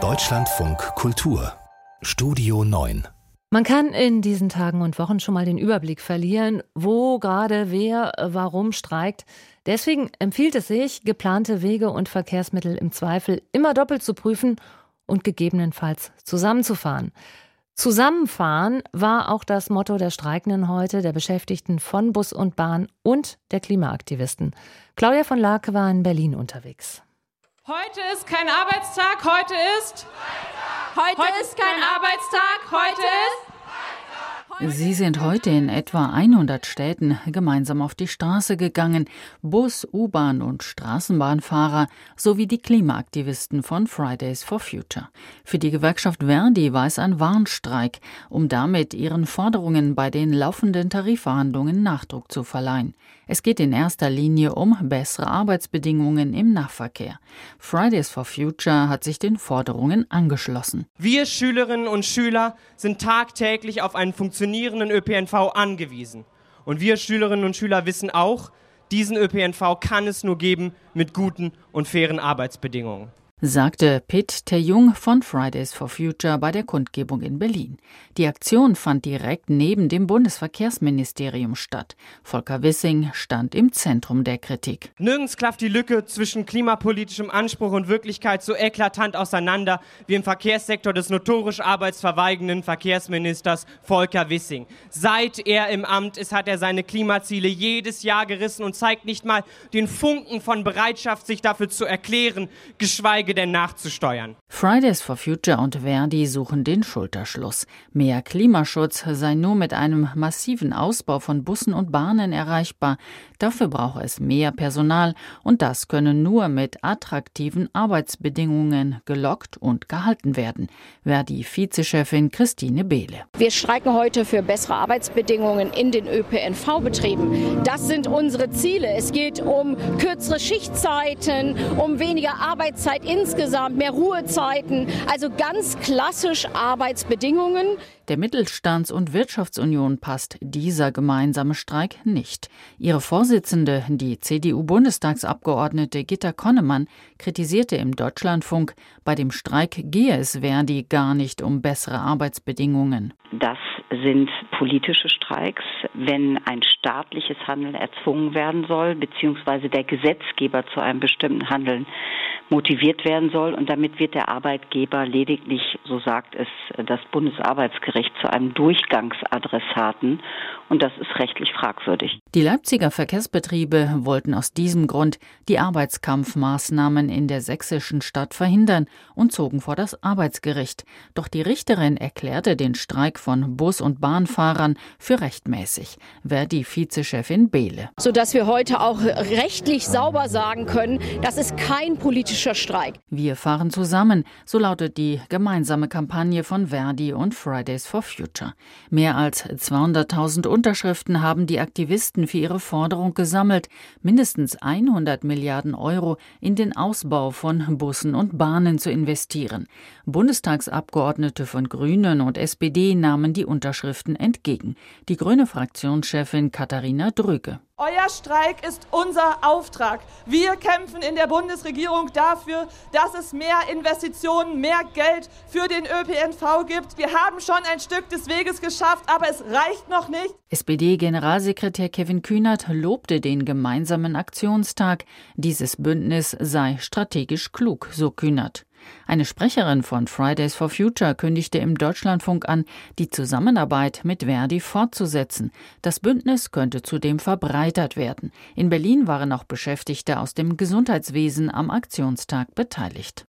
Deutschlandfunk Kultur Studio 9 man kann in diesen Tagen und Wochen schon mal den Überblick verlieren, wo gerade wer warum streikt. Deswegen empfiehlt es sich, geplante Wege und Verkehrsmittel im Zweifel immer doppelt zu prüfen und gegebenenfalls zusammenzufahren. Zusammenfahren war auch das Motto der Streikenden heute, der Beschäftigten von Bus und Bahn und der Klimaaktivisten. Claudia von Lake war in Berlin unterwegs. Heute ist kein Arbeitstag, heute ist. Heute, heute ist kein Arbeitstag, heute ist. Sie sind heute in etwa 100 Städten gemeinsam auf die Straße gegangen. Bus, U-Bahn und Straßenbahnfahrer sowie die Klimaaktivisten von Fridays for Future. Für die Gewerkschaft Verdi war es ein Warnstreik, um damit ihren Forderungen bei den laufenden Tarifverhandlungen Nachdruck zu verleihen. Es geht in erster Linie um bessere Arbeitsbedingungen im Nahverkehr. Fridays for Future hat sich den Forderungen angeschlossen. Wir Schülerinnen und Schüler sind tagtäglich auf einen funktionierenden ÖPNV angewiesen. Und wir Schülerinnen und Schüler wissen auch, diesen ÖPNV kann es nur geben mit guten und fairen Arbeitsbedingungen sagte Pitt Terjung von Fridays for Future bei der Kundgebung in Berlin. Die Aktion fand direkt neben dem Bundesverkehrsministerium statt. Volker Wissing stand im Zentrum der Kritik. Nirgends klafft die Lücke zwischen klimapolitischem Anspruch und Wirklichkeit so eklatant auseinander wie im Verkehrssektor des notorisch arbeitsverweigenden Verkehrsministers Volker Wissing. Seit er im Amt ist, hat er seine Klimaziele jedes Jahr gerissen und zeigt nicht mal den Funken von Bereitschaft, sich dafür zu erklären, geschweige geschweige denn nachzusteuern. Fridays for Future und Verdi suchen den Schulterschluss. Mehr Klimaschutz sei nur mit einem massiven Ausbau von Bussen und Bahnen erreichbar. Dafür brauche es mehr Personal und das könne nur mit attraktiven Arbeitsbedingungen gelockt und gehalten werden. Verdi-Vizechefin Christine Behle. Wir streiken heute für bessere Arbeitsbedingungen in den ÖPNV-Betrieben. Das sind unsere Ziele. Es geht um kürzere Schichtzeiten, um weniger Arbeitszeit in insgesamt mehr Ruhezeiten, also ganz klassisch Arbeitsbedingungen. Der Mittelstands- und Wirtschaftsunion passt dieser gemeinsame Streik nicht. Ihre Vorsitzende, die CDU-Bundestagsabgeordnete Gitta Konnemann, kritisierte im Deutschlandfunk, bei dem Streik gehe es Verdi gar nicht um bessere Arbeitsbedingungen. Das sind politische Streiks, wenn ein staatliches Handeln erzwungen werden soll, beziehungsweise der Gesetzgeber zu einem bestimmten Handeln motiviert werden soll. Und damit wird der Arbeitgeber lediglich, so sagt es das Bundesarbeitsgericht, zu einem Durchgangsadressaten. Und das ist rechtlich fragwürdig. Die Leipziger Verkehrsbetriebe wollten aus diesem Grund die Arbeitskampfmaßnahmen in der sächsischen Stadt verhindern und zogen vor das Arbeitsgericht. Doch die Richterin erklärte den Streik von Bus- und Bahnfahrern für rechtmäßig. Verdi-Vizechefin Behle. Sodass wir heute auch rechtlich sauber sagen können, das ist kein politischer Streik. Wir fahren zusammen, so lautet die gemeinsame Kampagne von Verdi und Fridays for Future. Mehr als 200.000 Unterschriften haben die Aktivisten für ihre Forderung gesammelt, mindestens 100 Milliarden Euro in den Ausbau von Bussen und Bahnen zu investieren. Bundestagsabgeordnete von Grünen und SPD nahmen die Unterschriften entgegen. Die grüne Fraktionschefin Katharina Drüge. Euer Streik ist unser Auftrag. Wir kämpfen in der Bundesregierung dafür, dass es mehr Investitionen, mehr Geld für den ÖPNV gibt. Wir haben schon ein Stück des Weges geschafft, aber es reicht noch nicht. SPD-Generalsekretär Kevin Kühnert lobte den gemeinsamen Aktionstag. Dieses Bündnis sei strategisch klug, so Kühnert. Eine Sprecherin von Fridays for Future kündigte im Deutschlandfunk an, die Zusammenarbeit mit Verdi fortzusetzen. Das Bündnis könnte zudem verbreitert werden. In Berlin waren auch Beschäftigte aus dem Gesundheitswesen am Aktionstag beteiligt.